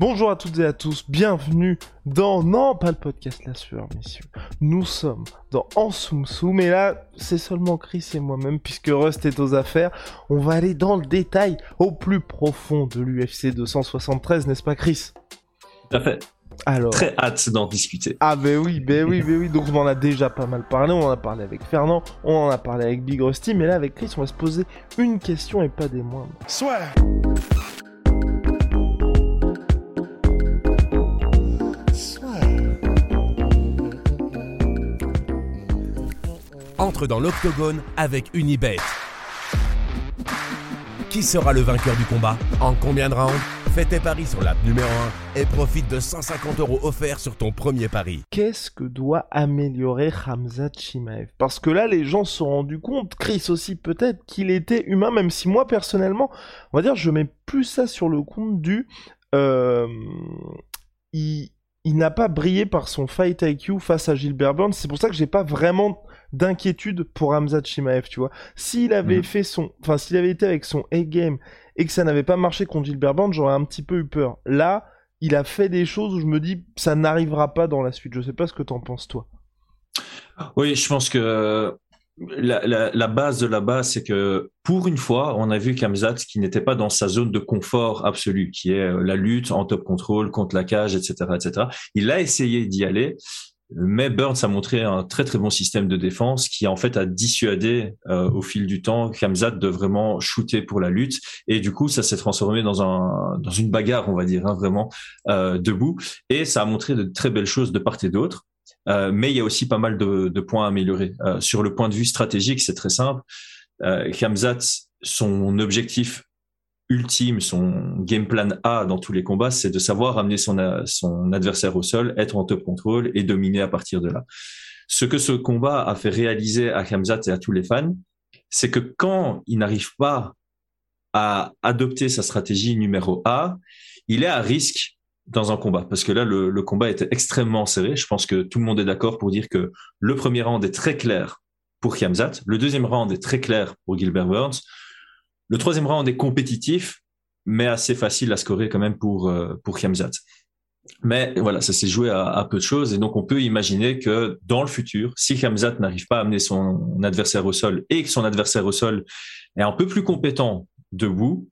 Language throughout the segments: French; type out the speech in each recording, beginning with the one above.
Bonjour à toutes et à tous, bienvenue dans... Non, pas le podcast La Sueur, messieurs. Nous sommes dans En Soum Soum, et là, c'est seulement Chris et moi-même, puisque Rust est aux affaires. On va aller dans le détail, au plus profond de l'UFC 273, n'est-ce pas Chris? Tout à fait. Alors... Très hâte d'en discuter. Ah ben oui, ben oui, ben oui, donc on en a déjà pas mal parlé, on en a parlé avec Fernand, on en a parlé avec Big Rusty, mais là avec Chris on va se poser une question et pas des moindres. Soit. Entre dans l'octogone avec Unibet. Qui sera le vainqueur du combat En combien de rounds Fais tes paris sur l'app numéro 1 et profite de 150 euros offerts sur ton premier pari. Qu'est-ce que doit améliorer Hamza Chimaev? Parce que là, les gens se sont rendus compte, Chris aussi peut-être, qu'il était humain, même si moi personnellement, on va dire, je mets plus ça sur le compte du... Euh, il, il n'a pas brillé par son fight IQ face à Gilbert Burns. C'est pour ça que j'ai pas vraiment d'inquiétude pour Hamza Chimaev, tu vois. S'il avait Mhm. fait son, enfin, s'il avait été avec son A-game et que ça n'avait pas marché contre Gilbert Burns, j'aurais un petit peu eu peur. Là, il a fait des choses où je me dis, ça n'arrivera pas dans la suite. Je sais pas ce que t'en penses, toi. Oui, je pense que la, la- la base de la base, c'est que pour une fois, on a vu Kamzat qui n'était pas dans sa zone de confort absolu, qui est euh, la lutte en top control contre la cage, etc., etc. Il a essayé d'y aller, mais Burns a montré un très très bon système de défense qui en fait a dissuadé euh, au fil du temps Kamzat de vraiment shooter pour la lutte, et du coup ça s'est transformé dans un dans une bagarre, on va dire, hein, vraiment euh, debout, et ça a montré de très belles choses de part et d'autre. Euh, mais il y a aussi pas mal de, de points à améliorer. Euh, sur le point de vue stratégique, c'est très simple. Euh, Khamzat, son objectif ultime, son game plan A dans tous les combats, c'est de savoir amener son, son adversaire au sol, être en top contrôle et dominer à partir de là. Ce que ce combat a fait réaliser à Khamzat et à tous les fans, c'est que quand il n'arrive pas à adopter sa stratégie numéro A, il est à risque dans un combat parce que là le combat était extrêmement serré. Je pense que tout le monde est d'accord pour dire que le premier round est très clair pour Khamzat, le deuxième round est très clair pour Gilbert Burns, le troisième round est compétitif mais assez facile à scorer quand même pour euh, pour Khamzat. Mais voilà, ça s'est joué à, peu de choses et donc on peut imaginer que dans le futur, si Khamzat n'arrive pas à amener son adversaire au sol et que son adversaire au sol est un peu plus compétent debout,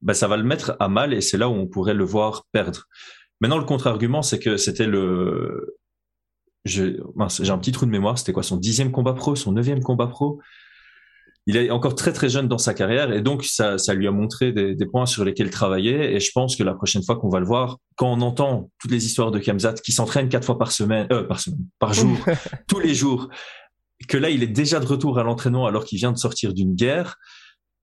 ben ça va le mettre à mal et c'est là où on pourrait le voir perdre. Maintenant, le contre-argument, c'est que c'était le. J'ai un petit trou de mémoire. C'était quoi son dixième combat pro, son neuvième combat pro? Il est encore très très jeune dans sa carrière et donc ça, ça lui a montré des, des points sur lesquels travailler. Et je pense que la prochaine fois qu'on va le voir, quand on entend toutes les histoires de Kamzat qui s'entraîne quatre fois par semaine, euh, par semaine, par jour, tous les jours, que là il est déjà de retour à l'entraînement alors qu'il vient de sortir d'une guerre.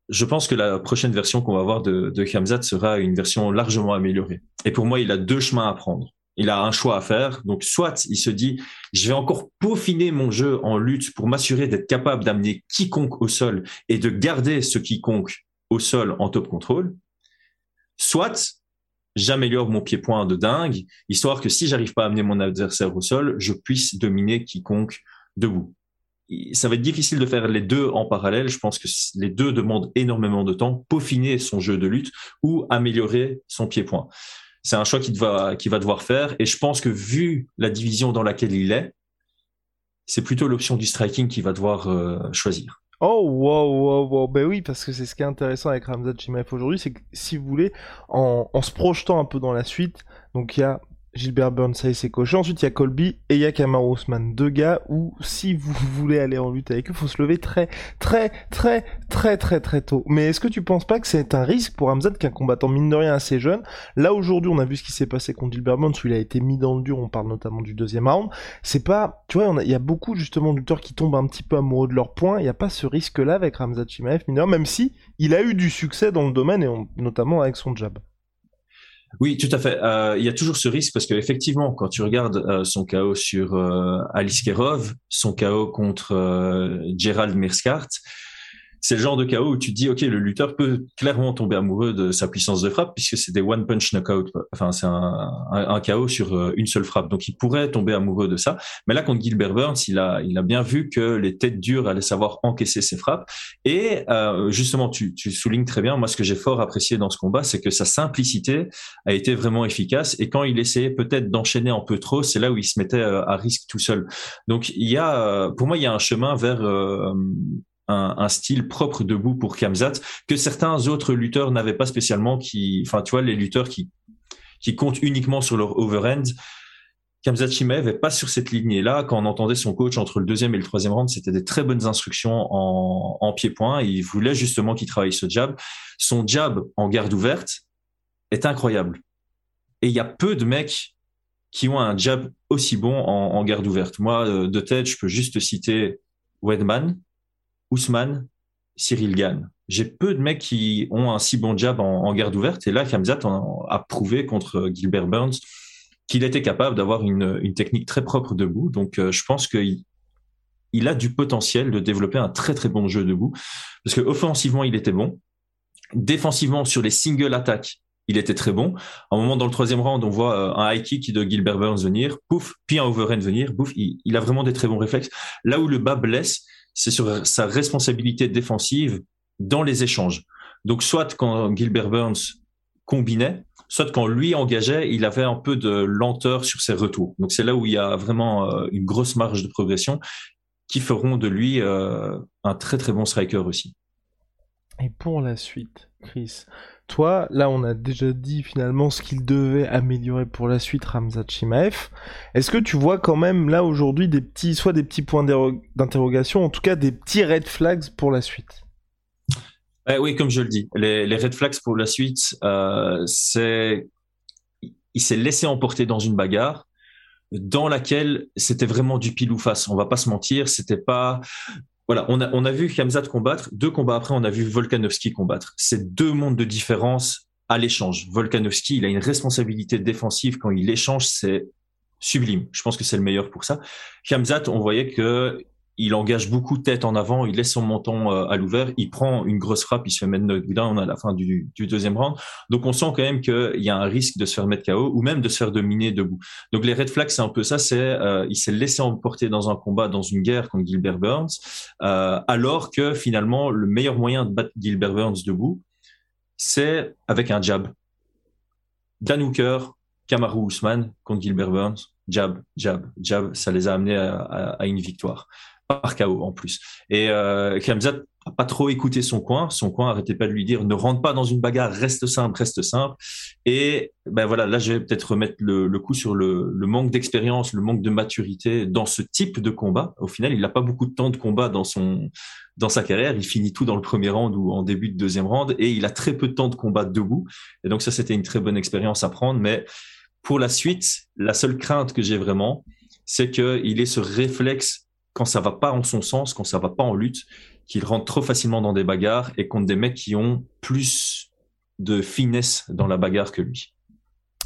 Je pense que la prochaine version qu'on va voir de, de sera une version largement améliorée. Et pour moi, il a deux chemins à prendre. Il a un choix à faire. Donc, soit il se dit, je vais encore peaufiner mon jeu en lutte pour m'assurer d'être capable d'amener quiconque au sol et de garder ce quiconque au sol en top contrôle. Soit j'améliore mon pied-point de dingue, histoire que si j'arrive pas à amener mon adversaire au sol, je puisse dominer quiconque debout ça va être difficile de faire les deux en parallèle. Je pense que les deux demandent énormément de temps, peaufiner son jeu de lutte ou améliorer son pied-point. C'est un choix qu'il va, va devoir faire. Et je pense que vu la division dans laquelle il est, c'est plutôt l'option du striking qu'il va devoir euh, choisir. Oh, wow, wow, wow. Ben oui, parce que c'est ce qui est intéressant avec Ramzat Chimaev aujourd'hui, c'est que si vous voulez, en, en se projetant un peu dans la suite, donc il y a Gilbert Burns, ça c'est coché. Ensuite, il y a Colby et il y a Kamaru Usman. Deux gars où, si vous voulez aller en lutte avec eux, faut se lever très, très, très, très, très, très tôt. Mais est-ce que tu penses pas que c'est un risque pour Hamzat, qu'un combattant mine de rien assez jeune? Là, aujourd'hui, on a vu ce qui s'est passé contre Gilbert Burns, où il a été mis dans le dur. On parle notamment du deuxième round. C'est pas, tu vois, il y a beaucoup, justement, de qui tombent un petit peu amoureux de leur point. Il n'y a pas ce risque-là avec Ramzat Chimaev, même si il a eu du succès dans le domaine, et notamment avec son jab. Oui, tout à fait. Euh, il y a toujours ce risque parce qu'effectivement, quand tu regardes euh, son chaos sur euh, Alice Kerov, son chaos contre Gerald Mirskart, c'est le genre de chaos où tu dis, OK, le lutteur peut clairement tomber amoureux de sa puissance de frappe puisque c'est des one punch knockout. Enfin, c'est un, un, chaos sur euh, une seule frappe. Donc, il pourrait tomber amoureux de ça. Mais là, contre Gilbert Burns, il a, il a bien vu que les têtes dures allaient savoir encaisser ses frappes. Et euh, justement, tu, tu soulignes très bien, moi, ce que j'ai fort apprécié dans ce combat, c'est que sa simplicité a été vraiment efficace. Et quand il essayait peut-être d'enchaîner un peu trop, c'est là où il se mettait euh, à risque tout seul. Donc, il y a, pour moi, il y a un chemin vers un, style propre debout pour Kamzat que certains autres lutteurs n'avaient pas spécialement. Qui, enfin, tu vois, les lutteurs qui qui comptent uniquement sur leur overhand. Kamzat Chimaev est pas sur cette lignée-là. Quand on entendait son coach entre le deuxième et le troisième round, c'était des très bonnes instructions en, en pied-point. Il voulait justement qu'il travaille ce jab. Son jab en garde ouverte est incroyable. Et il y a peu de mecs qui ont un jab aussi bon en, en garde ouverte. Moi, euh, de tête, je peux juste citer Wedman, Ousmane, Cyril Gann. J'ai peu de mecs qui ont un si bon jab en, garde ouverte. Et là, Kamzat a prouvé contre Gilbert Burns qu'il était capable d'avoir une, technique très propre debout. Donc, euh, je pense qu'il il a du potentiel de développer un très très bon jeu debout. Parce que offensivement, il était bon. Défensivement, sur les single attaques, il était très bon. À un moment dans le troisième round, on voit euh, un high kick de Gilbert Burns venir, pouf, puis un overhand venir, pouf. Il, a vraiment des très bons réflexes. Là où le bas blesse, c'est sur sa responsabilité défensive dans les échanges. Donc, soit quand Gilbert Burns combinait, soit quand lui engageait, il avait un peu de lenteur sur ses retours. Donc, c'est là où il y a vraiment euh, une grosse marge de progression qui feront de lui euh, un très très bon striker aussi. Et pour la suite, Chris, toi, là, on a déjà dit finalement ce qu'il devait améliorer pour la suite, Ramzat Chimaev. Est-ce que tu vois quand même là aujourd'hui des petits, soit des petits points d'interrogation, en tout cas des petits red flags pour la suite? Eh Oui, comme je le dis, les, red flags pour la suite, euh, c'est il s'est laissé emporter dans une bagarre dans laquelle c'était vraiment du pile ou face. On va pas se mentir, c'était pas voilà, on a, on a vu Kamzat combattre. Deux combats après, on a vu Volkanovski combattre. C'est deux mondes de différence à l'échange. Volkanovski, il a une responsabilité défensive quand il échange, c'est sublime. Je pense que c'est le meilleur pour ça. Kamzat, on voyait que il engage beaucoup de tête en avant, il laisse son menton euh, à l'ouvert, il prend une grosse frappe, il se fait mettre knockdown à la fin du, deuxième round. Donc on sent quand même qu'il y a un risque de se faire mettre KO ou même de se faire dominer debout. Donc les red flags, c'est un peu ça, c'est euh, il s'est laissé emporter dans un combat, dans une guerre contre Gilbert Burns, euh, alors que finalement le meilleur moyen de battre Gilbert Burns debout, c'est avec un jab. Dan Hooker, Kamaru Usman contre Gilbert Burns, jab, jab, jab, ça les a amenés à une victoire par KO en plus. Et euh, Khamzat n'a pas trop écouté son coin. Son coin arrêtait pas de lui dire ne rentre pas dans une bagarre, reste simple, reste simple. Et ben voilà, là je vais peut-être remettre le, coup sur le, manque d'expérience, le manque de maturité dans ce type de combat. Au final, il n'a pas beaucoup de temps de combat dans son dans sa carrière. Il finit tout dans le premier round ou en début de deuxième round, et il a très peu de temps de combat debout. Et donc ça, c'était une très bonne expérience à prendre. Mais pour la suite, la seule crainte que j'ai vraiment, c'est qu'il ait ce réflexe quand ça va pas en son sens, quand ça va pas en lutte, qu'il rentre trop facilement dans des bagarres et contre des mecs qui ont plus de finesse dans la bagarre que lui.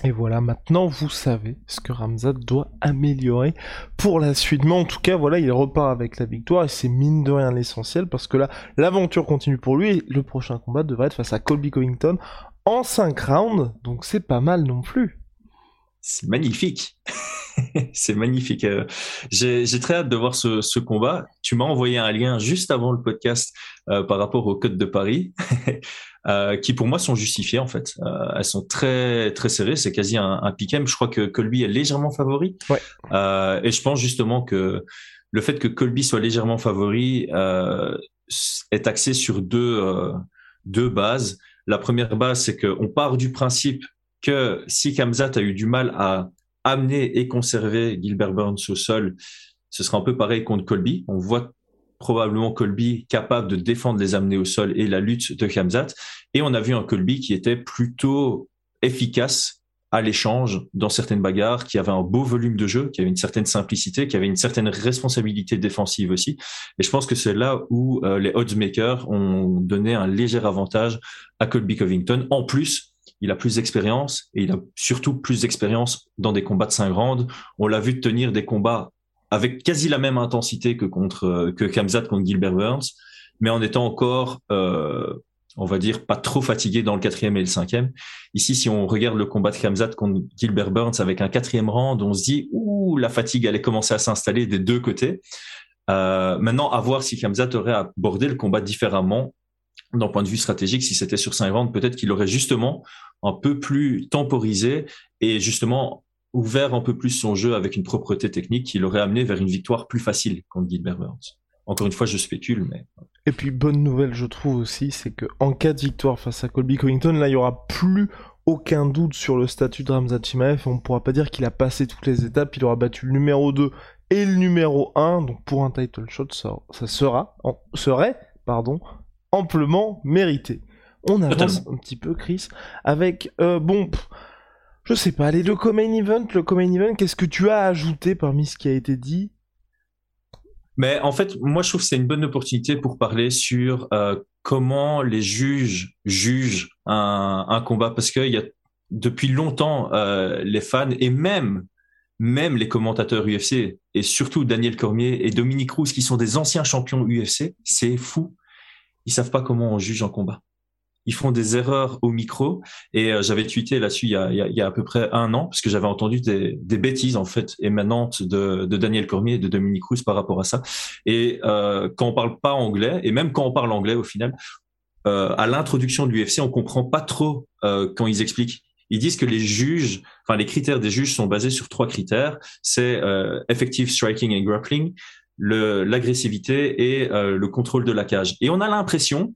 Et voilà, maintenant vous savez ce que Ramzat doit améliorer pour la suite. Mais en tout cas, voilà, il repart avec la victoire et c'est mine de rien l'essentiel parce que là, l'aventure continue pour lui et le prochain combat devrait être face à Colby Covington en 5 rounds, donc c'est pas mal non plus. C'est magnifique. c'est magnifique. Euh, j'ai très hâte de voir ce, combat. Tu m'as envoyé un lien juste avant le podcast euh, par rapport aux codes de Paris, euh, qui pour moi sont justifiées en fait. elles sont très très serrées. C'est quasi un, un Je crois que Colby est légèrement favori. et je pense justement que le fait que Colby soit légèrement favori est axé sur deux deux bases. La première base, c'est qu'on part du principe que si Kamzat a eu du mal à amener et conserver Gilbert Burns au sol, ce sera un peu pareil contre Colby. On voit probablement Colby capable de défendre les amener au sol et la lutte de Khamzat. Et on a vu un Colby qui était plutôt efficace à l'échange dans certaines bagarres, qui avait un beau volume de jeu, qui avait une certaine simplicité, qui avait une certaine responsabilité défensive aussi. Et je pense que c'est là où euh, les oddsmakers ont donné un léger avantage à Colby Covington. En plus, il a plus d'expérience et il a surtout plus d'expérience dans des combats de 5 rounds. On l'a vu tenir des combats avec quasi la même intensité que contre euh, que Kamzat contre Gilbert Burns, mais en étant encore euh, on va dire, pas trop fatigué dans le quatrième et le cinquième. Ici, si on regarde le combat de Khamzat contre Gilbert Burns avec un quatrième round, on se dit, ouh, la fatigue allait commencer à s'installer des deux côtés. Euh, maintenant, à voir si Khamzat aurait abordé le combat différemment d'un point de vue stratégique. Si c'était sur cinq rounds, peut-être qu'il aurait justement un peu plus temporisé et justement ouvert un peu plus son jeu avec une propreté technique qui l'aurait amené vers une victoire plus facile contre Gilbert Burns. Encore une fois, je spécule, mais. Et puis, bonne nouvelle, je trouve aussi, c'est que en cas de victoire face à Colby Covington, là, il y aura plus aucun doute sur le statut de Ramzat Chimaev. On ne pourra pas dire qu'il a passé toutes les étapes. Il aura battu le numéro 2 et le numéro 1. Donc, pour un title shot, ça, sera, serait, pardon, amplement mérité. On avance un petit peu, Chris, avec, euh, bon, je sais pas, allez, le Comain Event, le Comain Event, qu'est-ce que tu as ajouté parmi ce qui a été dit? Mais en fait, moi, je trouve que c'est une bonne opportunité pour parler sur euh, comment les juges jugent un, un combat, parce qu'il y a depuis longtemps euh, les fans et même même les commentateurs UFC et surtout Daniel Cormier et Dominique Cruz qui sont des anciens champions UFC, c'est fou. Ils savent pas comment on juge un combat ils font des erreurs au micro. Et euh, j'avais tweeté là-dessus il, il, y a à peu près un an, parce que j'avais entendu des, des, bêtises en fait émanantes de, de Daniel Cormier et de Dominique Cruz par rapport à ça. Et euh, quand on parle pas anglais, et même quand on parle anglais au final, euh, à l'introduction de l'UFC, on comprend pas trop euh, quand ils expliquent. Ils disent que les juges, enfin les critères des juges sont basés sur trois critères. C'est euh, effective striking and grappling, l'agressivité et euh, le contrôle de la cage. Et on a l'impression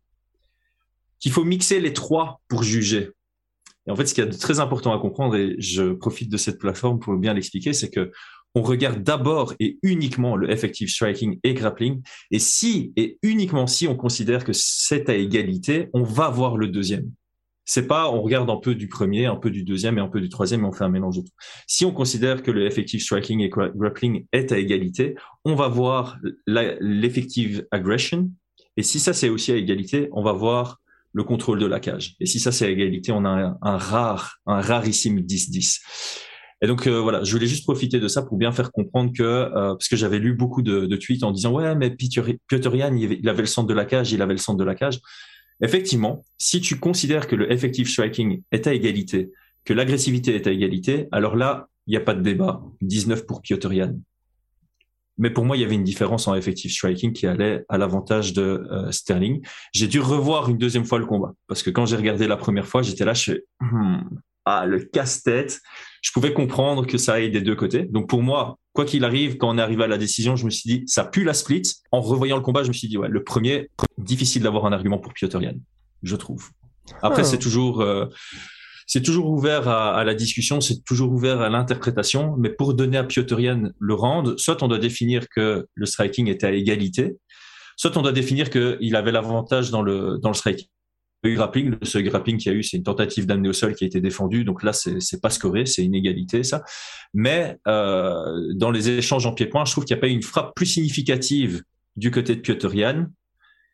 qu'il faut mixer les trois pour juger. Et en fait, ce qui est très important à comprendre, et je profite de cette plateforme pour bien l'expliquer, c'est que on regarde d'abord et uniquement le effective striking et grappling. Et si et uniquement si on considère que c'est à égalité, on va voir le deuxième. C'est pas on regarde un peu du premier, un peu du deuxième et un peu du troisième et on fait un mélange de tout. Si on considère que le effective striking et grappling est à égalité, on va voir l'effective aggression. Et si ça c'est aussi à égalité, on va voir le contrôle de la cage. Et si ça c'est à égalité, on a un, rare, un rarissime 10-10. Et donc euh, voilà, je voulais juste profiter de ça pour bien faire comprendre que euh, parce que j'avais lu beaucoup de, tweets en disant ouais mais Piotr Jan il avait le centre de la cage, il avait le centre de la cage. Effectivement, si tu considères que le effective striking est à égalité, que l'agressivité est à égalité, alors là il n'y a pas de débat. 19 pour Piotr Jan. Mais pour moi, il y avait une différence en effective striking qui allait à l'avantage de euh, Sterling. J'ai dû revoir une deuxième fois le combat parce que quand j'ai regardé la première fois, j'étais là, je fais hmm, ah le casse-tête. Je pouvais comprendre que ça aille des deux côtés. Donc pour moi, quoi qu'il arrive, quand on est arrivé à la décision, je me suis dit ça pue la split. En revoyant le combat, je me suis dit ouais, le premier difficile d'avoir un argument pour Piotr Jan, je trouve. Après, ah. c'est toujours euh, c'est toujours ouvert à, la discussion, c'est toujours ouvert à l'interprétation, mais pour donner à Piotr le rendre, soit on doit définir que le striking était à égalité, soit on doit définir qu'il avait l'avantage dans le, dans le striking. Le grappling, le seul grappling qu'il y a eu, c'est une tentative d'amener au sol qui a été défendue, donc là, c'est pas scoré, c'est une égalité, ça. Mais euh, dans les échanges en pied-point, je trouve qu'il n'y a pas eu une frappe plus significative du côté de Piotr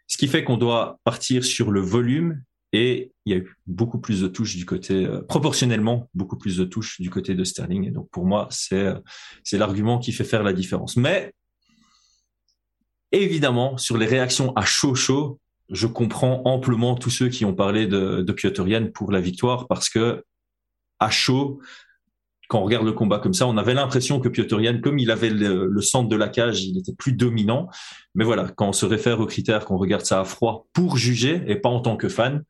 ce qui fait qu'on doit partir sur le volume et il y a eu beaucoup plus de touches du côté, euh, proportionnellement, beaucoup plus de touches du côté de Sterling. Et donc, pour moi, c'est, euh, c'est l'argument qui fait faire la différence. Mais, évidemment, sur les réactions à chaud chaud, je comprends amplement tous ceux qui ont parlé de, de Piotr pour la victoire parce que à chaud, quand on regarde le combat comme ça, on avait l'impression que Piotr comme il avait le, centre de la cage, il était plus dominant. Mais voilà, quand on se réfère aux critères, qu'on regarde ça à froid pour juger et pas en tant que fan,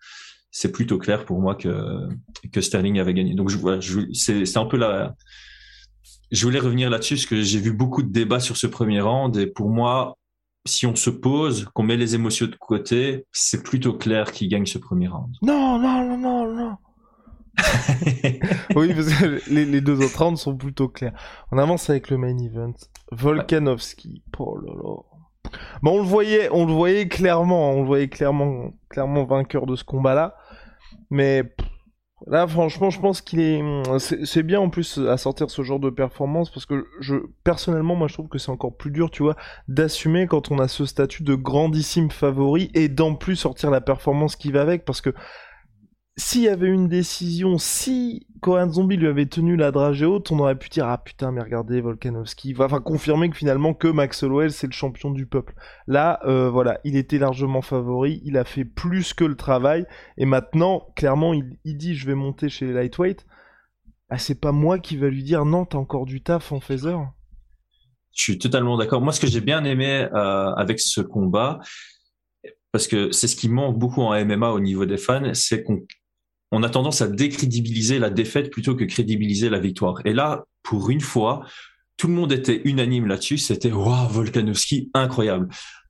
c'est plutôt clair pour moi que, Sterling avait gagné. Donc voilà, c'est un peu la. Je voulais revenir là-dessus parce que j'ai vu beaucoup de débats sur ce premier round et pour moi, si on se pose, qu'on met les émotions de côté, c'est plutôt clair qui gagne ce premier round. Non, non, non, non, non. oui, parce que les, deux autres rounds sont plutôt clairs. On avance avec le main event. Volkanovski. Oh là là. On le voyait, on le voyait clairement, on le voyait clairement, clairement vainqueur de ce combat-là. Mais Là, franchement, je pense qu'il est, c'est bien en plus à sortir ce genre de performance parce que je, personnellement, moi, je trouve que c'est encore plus dur, tu vois, d'assumer quand on a ce statut de grandissime favori et d'en plus sortir la performance qui va avec parce que s'il y avait une décision, si Korean Zombie lui avait tenu la dragée haute, on aurait pu dire ah putain mais regardez Volkanovski, enfin confirmer que finalement que Max Holloway c'est le champion du peuple. Là euh, voilà, il était largement favori, il a fait plus que le travail et maintenant clairement il, dit je vais monter chez les lightweight. Ah c'est pas moi qui va lui dire non t'as encore du taf en phaser. Je suis totalement d'accord. Moi ce que j'ai bien aimé euh, avec ce combat parce que c'est ce qui manque beaucoup en MMA au niveau des fans, c'est qu'on on a tendance à décrédibiliser la défaite plutôt que crédibiliser la victoire. Et là, pour une fois, tout le monde était unanime là-dessus. C'était waouh, Volkanovski, incroyable.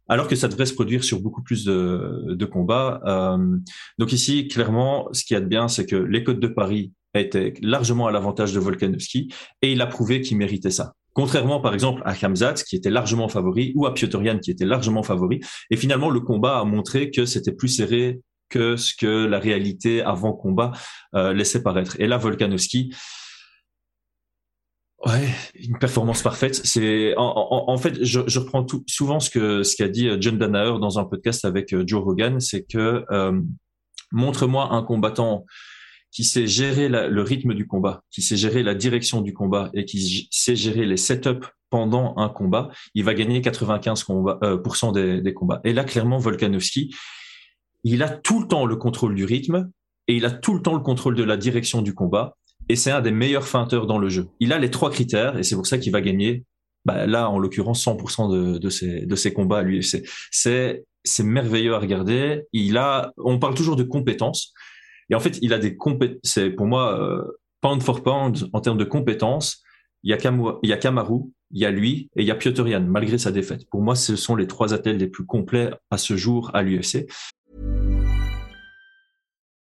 Alors que ça devrait se produire sur beaucoup plus de, combats. Euh, donc ici, clairement, ce qui y a de bien, c'est que les Côtes de Paris étaient largement à l'avantage de Volkanovski et il a prouvé qu'il méritait ça. Contrairement, par exemple, à Khamzat, qui était largement favori, ou à Piotorian, qui était largement favori. Et finalement, le combat a montré que c'était plus serré que ce que la réalité avant combat euh, laissait paraître. Et là, Volkanovski, ouais, une performance parfaite. C'est en, fait, je, reprends souvent ce que ce qu'a dit euh, John Danaher dans un podcast avec euh, Joe Rogan, c'est que montre-moi un combattant qui sait gérer le rythme du combat, qui sait gérer la direction du combat et qui sait gérer les setups pendant un combat, il va gagner 95% des, des, combats. Et là, clairement, Volkanovski, il a tout le temps le contrôle du rythme et il a tout le temps le contrôle de la direction du combat. Et c'est un des meilleurs feinteurs dans le jeu. Il a les trois critères et c'est pour ça qu'il va gagner. Bah, là, en l'occurrence, 100% de, de, ses, de ses combats à l'UFC. C'est, c'est merveilleux à regarder. Il a, on parle toujours de compétences. Et en fait, il a des compétences. C'est pour moi, euh, pound for pound, en termes de compétences, il y a, Kamaru, il y a lui et il y a Piotorian, malgré sa défaite. Pour moi, ce sont les trois athlètes les plus complets à ce jour à l'UFC.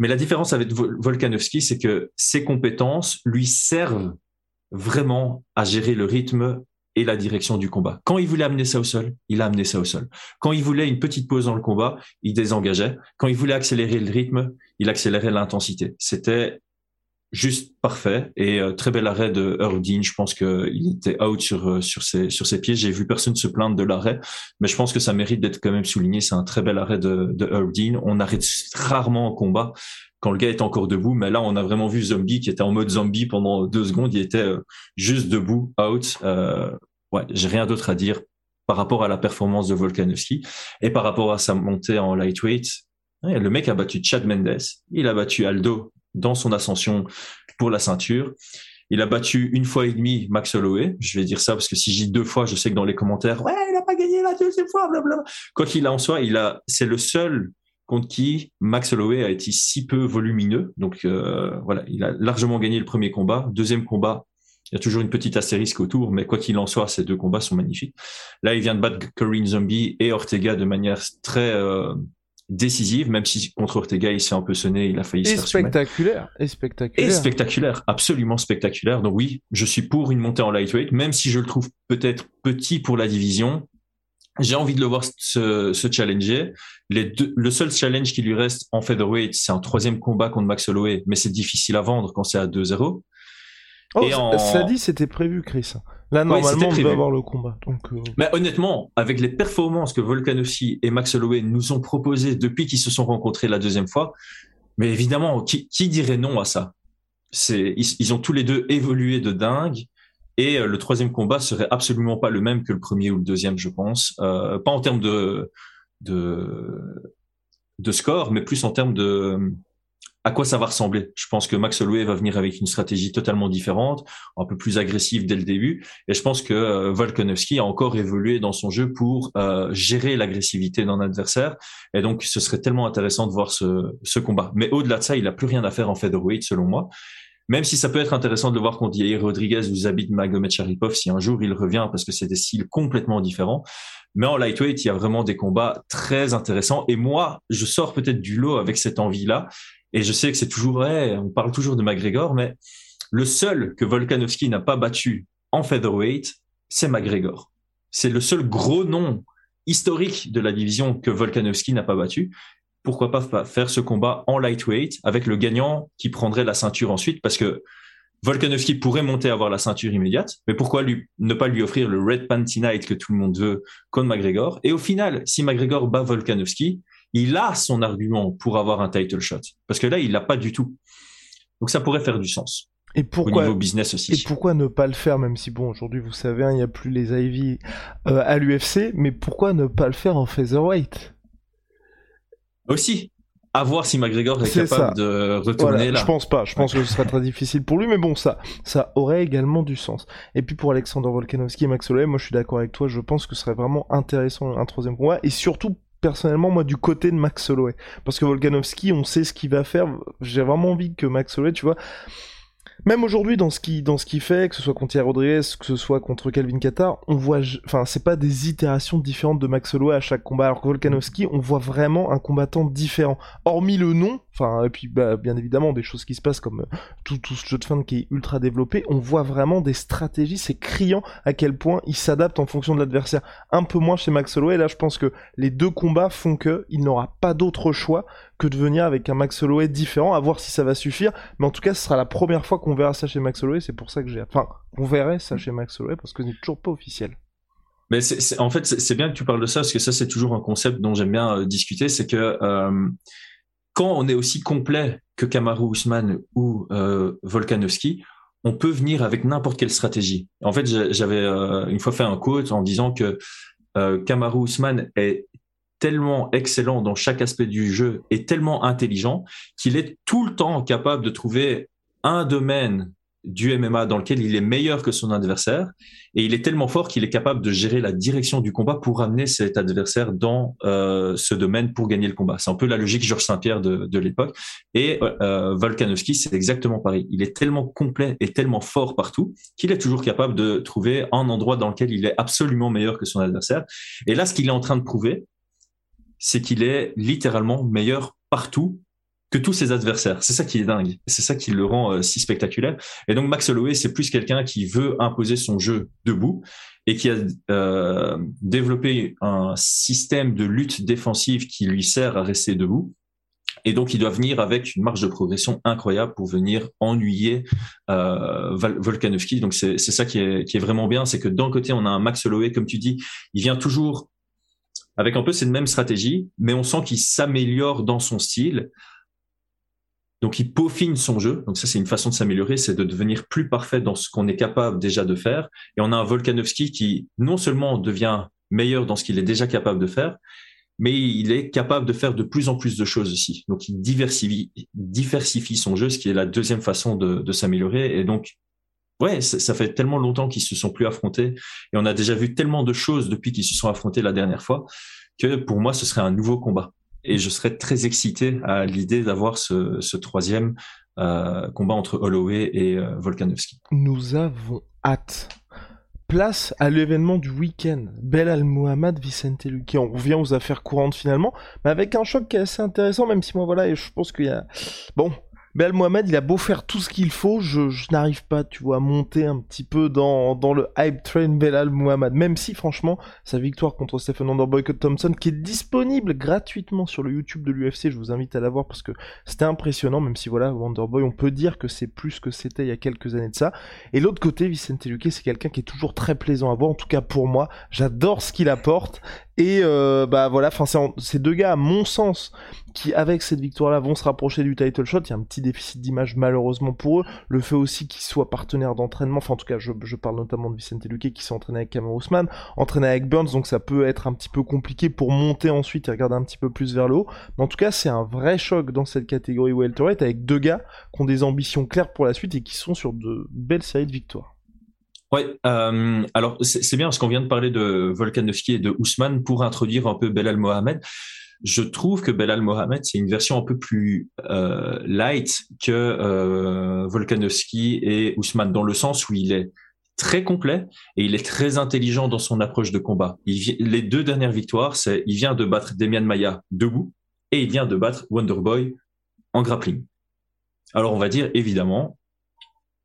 Mais la différence avec Volkanovski, c'est que ses compétences lui servent vraiment à gérer le rythme et la direction du combat. Quand il voulait amener ça au sol, il a amené ça au sol. Quand il voulait une petite pause dans le combat, il désengageait. Quand il voulait accélérer le rythme, il accélérait l'intensité. C'était juste parfait et euh, très bel arrêt de Erdine. Je pense qu'il était out sur euh, sur ses sur ses pieds. J'ai vu personne se plaindre de l'arrêt, mais je pense que ça mérite d'être quand même souligné. C'est un très bel arrêt de de On arrête rarement en combat quand le gars est encore debout, mais là on a vraiment vu Zombie qui était en mode zombie pendant deux secondes. Il était euh, juste debout, out. ouais, j'ai rien d'autre à dire par rapport à la performance de Volkanovski et par rapport à sa montée en lightweight. le mec a battu Chad Mendes, il a battu Aldo dans son ascension pour la ceinture. Il a battu une fois et demi Max Holloway. Je vais dire ça parce que si j'ai deux fois, je sais que dans les commentaires, ouais, il n'a pas gagné la deuxième fois, blablabla. Quoi qu'il en soi, il a, c'est le seul contre qui Max Holloway a été si peu volumineux. Donc euh, voilà, il a largement gagné le premier combat. Deuxième combat, il y a toujours une petite astérisque autour, mais quoi qu'il en soit, ces deux combats sont magnifiques. Là, il vient de battre Corinne Zombie et Ortega de manière très euh, décisive, même si contre Ortega il s'est un peu sonné, il a failli se faire spectaculaire, et spectaculaire, et spectaculaire, absolument spectaculaire. Donc oui, je suis pour une montée en lightweight, même si je le trouve peut-être petit pour la division. J'ai envie de le voir se, se challenger. Les deux, le seul challenge qui lui reste en featherweight, c'est un troisième combat contre Max Holloway, mais c'est difficile à vendre quand c'est à 2-0. Oh, ça dit, c'était prévu, Chris. Là, normalement, on va avoir le combat. Donc, euh, Mais honnêtement, avec les performances que Volkanovski et Max Holloway nous ont proposées depuis qu'ils se sont rencontrés la deuxième fois, mais évidemment, qui, qui dirait non à ça? C'est, ils, ont tous les deux évolué de dingue. Et euh, le troisième combat serait absolument pas le même que le premier ou le deuxième, je pense. Euh, pas en termes de, de de score, mais plus en termes de à quoi ça va ressembler? Je pense que Max Holloway va venir avec une stratégie totalement différente, un peu plus agressive dès le début, et je pense que euh, Volkanovski a encore évolué dans son jeu pour euh, gérer l'agressivité d'un adversaire, et donc ce serait tellement intéressant de voir ce, ce combat. Mais au-delà de ça, il a plus rien à faire en featherweight selon moi. Même si ça peut être intéressant de le voir contre Yair Rodriguez ou Zabit Magomed Sharipov si un jour il revient parce que c'est des styles complètement différents. Mais en lightweight, il y a vraiment des combats très intéressants. Et moi, je sors peut-être du lot avec cette envie-là. Et je sais que c'est toujours vrai, on parle toujours de McGregor, mais le seul que Volkanovski n'a pas battu en featherweight, c'est McGregor. C'est le seul gros nom historique de la division que Volkanovski n'a pas battu. Pourquoi pas faire ce combat en lightweight avec le gagnant qui prendrait la ceinture ensuite? Parce que Volkanovski pourrait monter à avoir la ceinture immédiate, mais pourquoi ne pas lui offrir le Red Panty Night que tout le monde veut contre McGregor? Et au final, si McGregor bat Volkanovski, il a son argument pour avoir un title shot. Parce que là, il l'a pas du tout. Donc ça pourrait faire du sens. Et pourquoi, au niveau business aussi. Et pourquoi ne pas le faire, même si bon, aujourd'hui, vous savez, hein, il n'y a plus les Ivy euh, à l'UFC, mais pourquoi ne pas le faire en featherweight? Aussi. À voir si McGregor est, capable de retourner là. Je pense pas. Je pense que ce sera très difficile pour lui, mais bon, ça, ça aurait également du sens. Et puis pour Alexander Volkanovski et Max Holloway, moi je suis d'accord avec toi. Je pense que ce serait vraiment intéressant un troisième combat, et surtout personnellement moi du côté de Max Holloway parce que Volkanovski on sait ce qu'il va faire j'ai vraiment envie que Max Holloway tu vois même aujourd'hui dans ce qui dans ce qu'il fait, que ce soit contre Thierry Rodriguez, que ce soit contre Calvin Qatar, on voit, enfin c'est pas des itérations différentes de Max Holloway à chaque combat. Alors que Volkanovski, on voit vraiment un combattant différent. Hormis le nom, et puis bah, bien évidemment des choses qui se passent comme euh, tout ce jeu de fin qui est ultra développé, on voit vraiment des stratégies. C'est criant à quel point il s'adapte en fonction de l'adversaire. Un peu moins chez Max Holloway. Là, je pense que les deux combats font que il n'aura pas d'autre choix que de venir avec un Max Holloway différent, à voir si ça va suffire. Mais en tout cas, ce sera la première fois qu'on verra ça chez Max Holloway. C'est pour ça que j'ai. Enfin, on verrait ça chez Max Holloway parce que n'est toujours pas officiel. Mais en fait, c'est bien que tu parles de ça parce que ça, c'est toujours un concept dont j'aime bien euh, discuter. C'est que euh, quand on est aussi complet que Kamaru Usman ou euh, Volkanovski, on peut venir avec n'importe quelle stratégie. En fait, j'avais une fois fait un quote en disant que Kamaru Usman est tellement excellent dans chaque aspect du jeu et tellement intelligent qu'il est tout le temps capable de trouver un domaine du MMA dans lequel il est meilleur que son adversaire et il est tellement fort qu'il est capable de gérer la direction du combat pour amener cet adversaire dans euh, ce domaine pour gagner le combat. C'est un peu la logique Georges Saint-Pierre de, de l'époque et euh, Volkanovski c'est exactement pareil. Il est tellement complet et tellement fort partout qu'il est toujours capable de trouver un endroit dans lequel il est absolument meilleur que son adversaire. Et là ce qu'il est en train de prouver c'est qu'il est littéralement meilleur partout que tous ses adversaires. C'est ça qui est dingue. C'est ça qui le rend euh, si spectaculaire. Et donc Max Holloway, c'est plus quelqu'un qui veut imposer son jeu debout et qui a euh, développé un système de lutte défensive qui lui sert à rester debout. Et donc, il doit venir avec une marge de progression incroyable pour venir ennuyer euh, Volkanovski. Donc, c'est ça qui est, qui est vraiment bien, c'est que d'un côté, on a un Max Holloway, comme tu dis, il vient toujours avec un peu cette même stratégie, mais on sent qu'il s'améliore dans son style. Donc il peaufine son jeu. Donc ça, c'est une façon de s'améliorer, c'est de devenir plus parfait dans ce qu'on est capable déjà de faire. Et on a un Volkanovski qui non seulement devient meilleur dans ce qu'il est déjà capable de faire, mais il est capable de faire de plus en plus de choses aussi. Donc il diversifie, diversifie son jeu, ce qui est la deuxième façon de, de s'améliorer. Et donc ouais, ça fait tellement longtemps qu'ils se sont plus affrontés et on a déjà vu tellement de choses depuis qu'ils se sont affrontés la dernière fois que pour moi, ce serait un nouveau combat. Et je serais très excité à l'idée d'avoir ce, troisième euh, combat entre Holloway et euh, Volkanovski. Nous avons hâte. Place à l'événement du week-end. Belal Mohamed Vicente Luque. On revient aux affaires courantes finalement, mais avec un choc qui est assez intéressant, même si moi voilà, et je pense qu'il y a... Bon, Bel Mohamed, il a beau faire tout ce qu'il faut, je, n'arrive pas, tu vois, à monter un petit peu dans, le hype train Belal Mohamed, même si franchement, sa victoire contre Stephen Wonderboy Thompson, qui est disponible gratuitement sur le YouTube de l'UFC, je vous invite à la voir parce que c'était impressionnant, même si voilà, Wonderboy, on peut dire que c'est plus que c'était il y a quelques années de ça. Et l'autre côté, Vicente Luque, c'est quelqu'un qui est toujours très plaisant à voir, en tout cas pour moi, j'adore ce qu'il apporte, Et euh, bah voilà, enfin ces deux gars, à mon sens, qui avec cette victoire-là vont se rapprocher du title shot. Il y a un petit déficit d'image malheureusement pour eux. Le fait aussi qu'ils soient partenaires d'entraînement, enfin en tout cas je, parle notamment de Vicente Luque qui s'est entraîné avec Cameron Ousmane, entraîné avec Burns, donc ça peut être un petit peu compliqué pour monter ensuite et regarder un petit peu plus vers le haut. Mais en tout cas c'est un vrai choc dans cette catégorie welterweight avec deux gars qui ont des ambitions claires pour la suite et qui sont sur de belles séries de victoires. Ouais, euh, alors c'est bien parce qu'on vient de parler de Volkanovski et de Ousmane pour introduire un peu Belal Mohamed. Je trouve que Belal Mohamed c'est une version un peu plus euh, light que euh, Volkanovski et Ousmane dans le sens où il est très complet et il est très intelligent dans son approche de combat. Il, les deux dernières victoires, c'est il vient de battre Demian Maia debout et il vient de battre Wonderboy en grappling. Alors on va dire évidemment,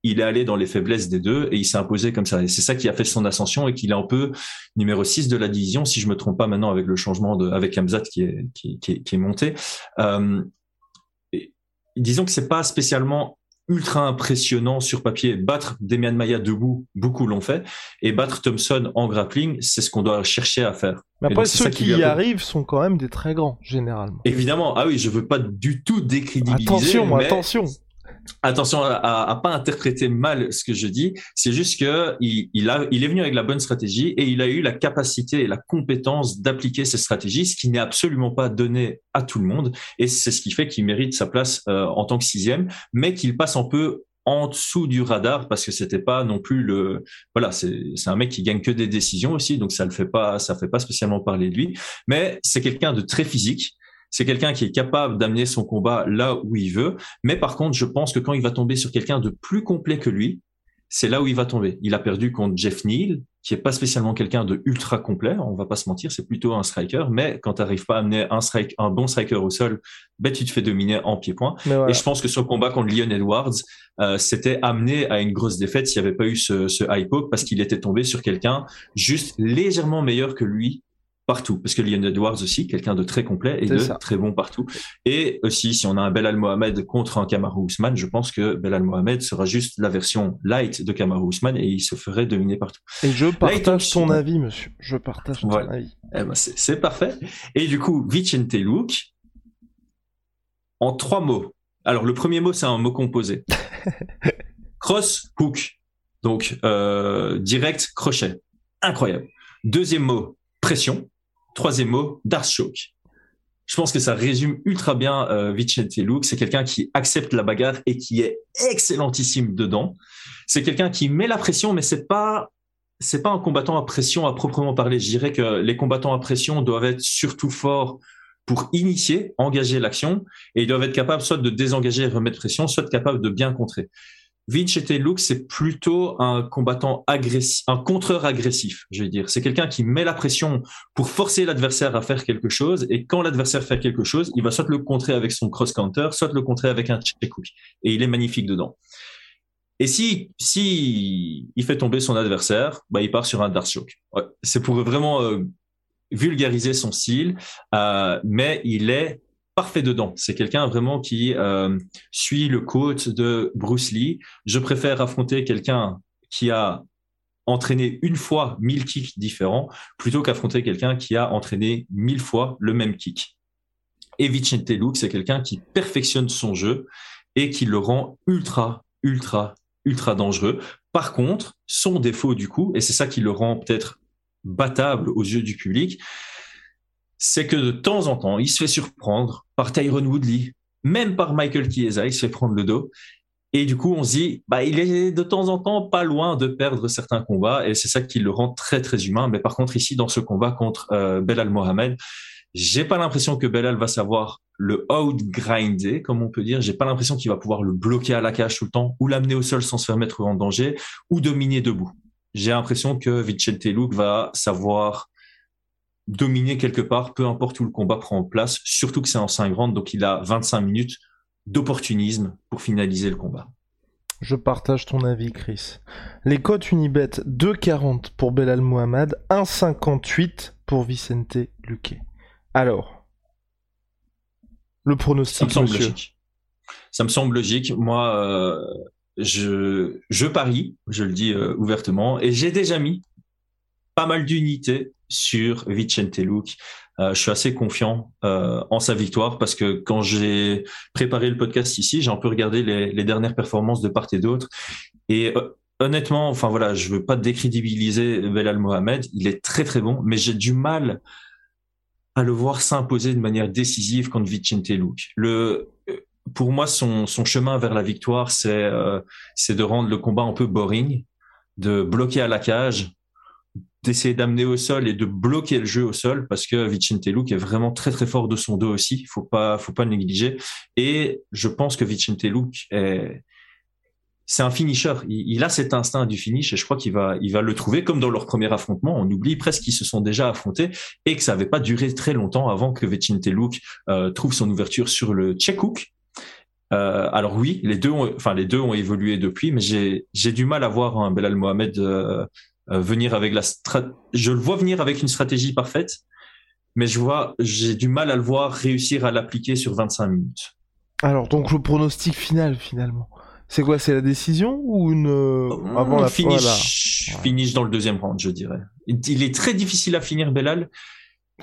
il est allé dans les faiblesses des deux et il s'est imposé comme ça. Et c'est ça qui a fait son ascension et qu'il est un peu numéro 6 de la division, si je me trompe pas maintenant avec le changement de, avec Hamzat qui est, qui, qui, qui est monté. Euh, disons que c'est pas spécialement ultra impressionnant sur papier. Battre Demian Maya debout, beaucoup l'ont fait. Et battre Thompson en grappling, c'est ce qu'on doit chercher à faire. Mais après, ceux qui y arrivent sont quand même des très grands, généralement. Évidemment. Ah oui, je veux pas du tout décrédibiliser. Attention, attention attention à, à, pas interpréter mal ce que je dis. C'est juste que il, a, il est venu avec la bonne stratégie et il a eu la capacité et la compétence d'appliquer ces stratégies, ce qui n'est absolument pas donné à tout le monde. Et c'est ce qui fait qu'il mérite sa place euh, en tant que sixième, mais qu'il passe un peu en dessous du radar parce que c'était pas non plus le voilà c'est c'est un mec qui gagne que des décisions aussi donc ça le fait pas ça fait pas spécialement parler de lui mais c'est quelqu'un de très physique c'est quelqu'un qui est capable d'amener son combat là où il veut. Mais par contre, je pense que quand il va tomber sur quelqu'un de plus complet que lui, c'est là où il va tomber. Il a perdu contre Jeff Neal, qui est pas spécialement quelqu'un de ultra complet. On va pas se mentir, c'est plutôt un striker. Mais quand tu n'arrives pas à amener un strike, un bon striker au sol, ben tu te fais dominer en pied-point. Et je pense que ce combat contre Leon Edwards, euh, c'était amené à une grosse défaite s'il n'y avait pas eu ce, ce high poke parce qu'il était tombé sur quelqu'un juste légèrement meilleur que lui partout. Parce que Leon Edwards aussi, quelqu'un de très complet et de très bon partout. Et aussi, si on a un Belal Mohamed contre un Kamaru Usman, je pense que Belal Mohamed sera juste la version light de Kamaru Usman et il se ferait dominer partout. Et je partage ton avis, monsieur. Je partage ton avis. Eh ben c'est parfait. Et du coup, Vicente Luke, en trois mots. Alors, le premier mot, c'est un mot composé. Cross, hook. Donc, euh, direct, crochet. Incroyable. Deuxième mot, pression. Troisième mot, Choke. Je pense que ça résume ultra bien euh, Vicente Luke. C'est quelqu'un qui accepte la bagarre et qui est excellentissime dedans. C'est quelqu'un qui met la pression, mais c'est pas c'est pas un combattant à pression à proprement parler. Je dirais que les combattants à pression doivent être surtout forts pour initier, engager l'action, et ils doivent être capables soit de désengager et remettre pression, soit capables de bien contrer. Vince Luke, c'est plutôt un combattant agressif, un contreur agressif, je vais dire. C'est quelqu'un qui met la pression pour forcer l'adversaire à faire quelque chose, et quand l'adversaire fait quelque chose, il va soit le contrer avec son cross-counter, soit le contrer avec un check Et il est magnifique dedans. Et si, si il fait tomber son adversaire, bah, il part sur un dark choke. C'est pour vraiment euh, vulgariser son style, euh, mais il est parfait dedans. C'est quelqu'un vraiment qui euh, suit le coach de Bruce Lee. Je préfère affronter quelqu'un qui a entraîné une fois mille kicks différents plutôt qu'affronter quelqu'un qui a entraîné mille fois le même kick. Et Vicente Luke, c'est quelqu'un qui perfectionne son jeu et qui le rend ultra, ultra, ultra dangereux. Par contre, son défaut du coup, et c'est ça qui le rend peut-être battable aux yeux du public, c'est que de temps en temps, il se fait surprendre par Tyron Woodley, même par Michael Chiesa, il se fait prendre le dos. Et du coup, on se dit, bah, il est de temps en temps pas loin de perdre certains combats, et c'est ça qui le rend très très humain. Mais par contre, ici, dans ce combat contre euh, Belal Mohamed, j'ai pas l'impression que Belal va savoir le out-grinder, comme on peut dire. J'ai pas l'impression qu'il va pouvoir le bloquer à la cage tout le temps, ou l'amener au sol sans se faire mettre en danger, ou dominer debout. J'ai l'impression que Vicente Luke va savoir dominer quelque part, peu importe où le combat prend place, surtout que c'est en 5 rounds, donc il a 25 minutes d'opportunisme pour finaliser le combat. Je partage ton avis, Chris. Les cotes Unibet 2,40 pour Belal Mohamed, 1,58 pour Vicente Luque. Alors, le pronostic, Ça me semble logique. Ça me semble logique. Moi, euh, je, je parie, je le dis euh, ouvertement, et j'ai déjà mis pas mal d'unités sur Vicente Luke. Euh, je suis assez confiant euh, en sa victoire parce que quand j'ai préparé le podcast ici, j'ai un peu regardé les, dernières performances de part et d'autre. Et euh, honnêtement, enfin voilà, je veux pas décrédibiliser Belal Mohamed. Il est très très bon, mais j'ai du mal à le voir s'imposer de manière décisive contre Vicente Luke. Le, pour moi, son, chemin vers la victoire, euh, c'est de rendre le combat un peu boring, de bloquer à la cage, d'essayer d'amener au sol et de bloquer le jeu au sol parce que Vicente est vraiment très très fort de son dos aussi. Il faut pas faut pas le négliger. Et je pense que Vicente est c'est un finisher. Il, a cet instinct du finish et je crois qu'il va, il va le trouver comme dans leur premier affrontement. On oublie presque qu'ils se sont déjà affrontés et que ça n'avait pas duré très longtemps avant que Vicente euh, trouve son ouverture sur le check. Euh, alors oui, les deux, ont, enfin les deux ont évolué depuis, mais j'ai j'ai du mal à voir un Belal Mohamed euh, euh venir avec la je le vois venir avec une stratégie parfaite, mais je vois j'ai du mal à le voir réussir à l'appliquer sur 25 minutes. Alors donc le pronostic final finalement. C'est quoi? C'est la décision ou une euh, avant la finish, voilà. finish dans le deuxième round, je dirais. Il est très difficile à finir, Belal.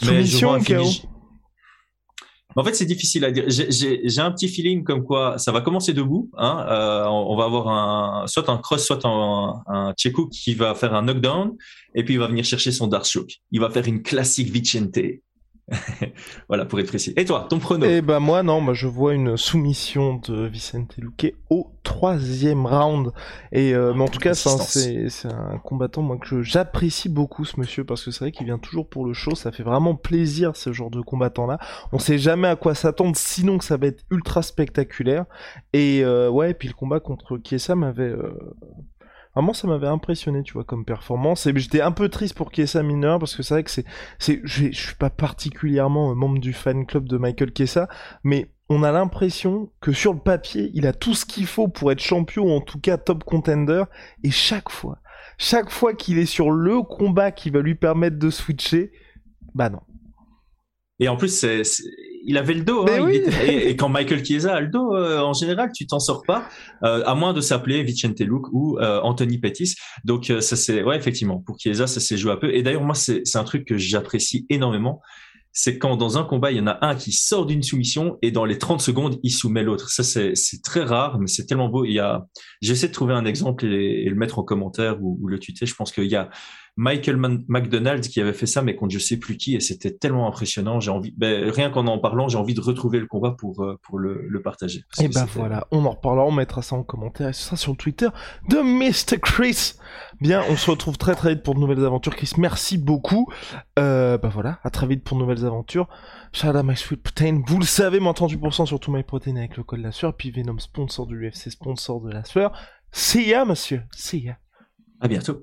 Soumission ou KO en fait, c'est difficile à dire. J'ai un petit feeling comme quoi ça va commencer debout. Hein, euh, on va avoir un, soit un cross, soit un, un qui va faire un knockdown, et puis il va venir chercher son Dark. Il va faire une classique Vicente. voilà, pour être précis. Et toi, ton prono Eh ben moi, non, moi je vois une soumission de Vicente Luque au troisième round. Et euh, mais en tout cas, c'est un combattant moi que j'apprécie beaucoup ce monsieur parce que c'est vrai qu'il vient toujours pour le show. Ça fait vraiment plaisir ce genre de combattant là. On sait jamais à quoi s'attendre, sinon que ça va être ultra spectaculaire. Et euh, ouais, et puis le combat contre Kiesa m'avait euh, Vraiment, ça m'avait impressionné, tu vois, comme performance. Et j'étais un peu triste pour Kessa mineur parce que c'est vrai que c'est, c'est, je suis pas particulièrement membre du fan club de Michael Kessa, mais on a l'impression que sur le papier, il a tout ce qu'il faut pour être champion, ou en tout cas top contender. Et chaque fois, chaque fois qu'il est sur le combat qui va lui permettre de switcher, bah non. Et en plus, c'est, il avait le dos. Hein, et, quand Michael Chiesa a le dos, euh, en général, tu t'en sors pas, euh, à moins de s'appeler Vicente Luke ou euh, Anthony Pettis. Donc ça c'est, ouais, effectivement, pour Chiesa, ça s'est joué un peu. Et d'ailleurs, moi, c'est un truc que j'apprécie énormément c'est quand dans un combat, il y en a un qui sort d'une soumission et dans les 30 secondes, il soumet l'autre. Ça, c'est très rare, mais c'est tellement beau. Il y a, j'essaie de trouver un exemple et, le mettre en commentaire ou, ou le tweeter. Je pense qu'il y a Michael McDonald qui avait fait ça, mais contre je sais plus qui, et c'était tellement impressionnant. J'ai envie, ben, rien qu'en en parlant, j'ai envie de retrouver le combat pour euh, pour le, le partager. Et ben voilà, on en reparlera, on mettra ça en commentaire et ce sera sur le Twitter de Mr. Chris. Bien, on se retrouve très très vite pour de nouvelles aventures. Chris, merci beaucoup. Euh, bah voilà, à très vite pour de nouvelles aventures. Shout out my sweet protein. Vous le savez, moins 38% sur tout my protein avec le code la sueur. Puis Venom, sponsor de l'UFC, sponsor de la sueur. See ya, monsieur. See ya. À bientôt.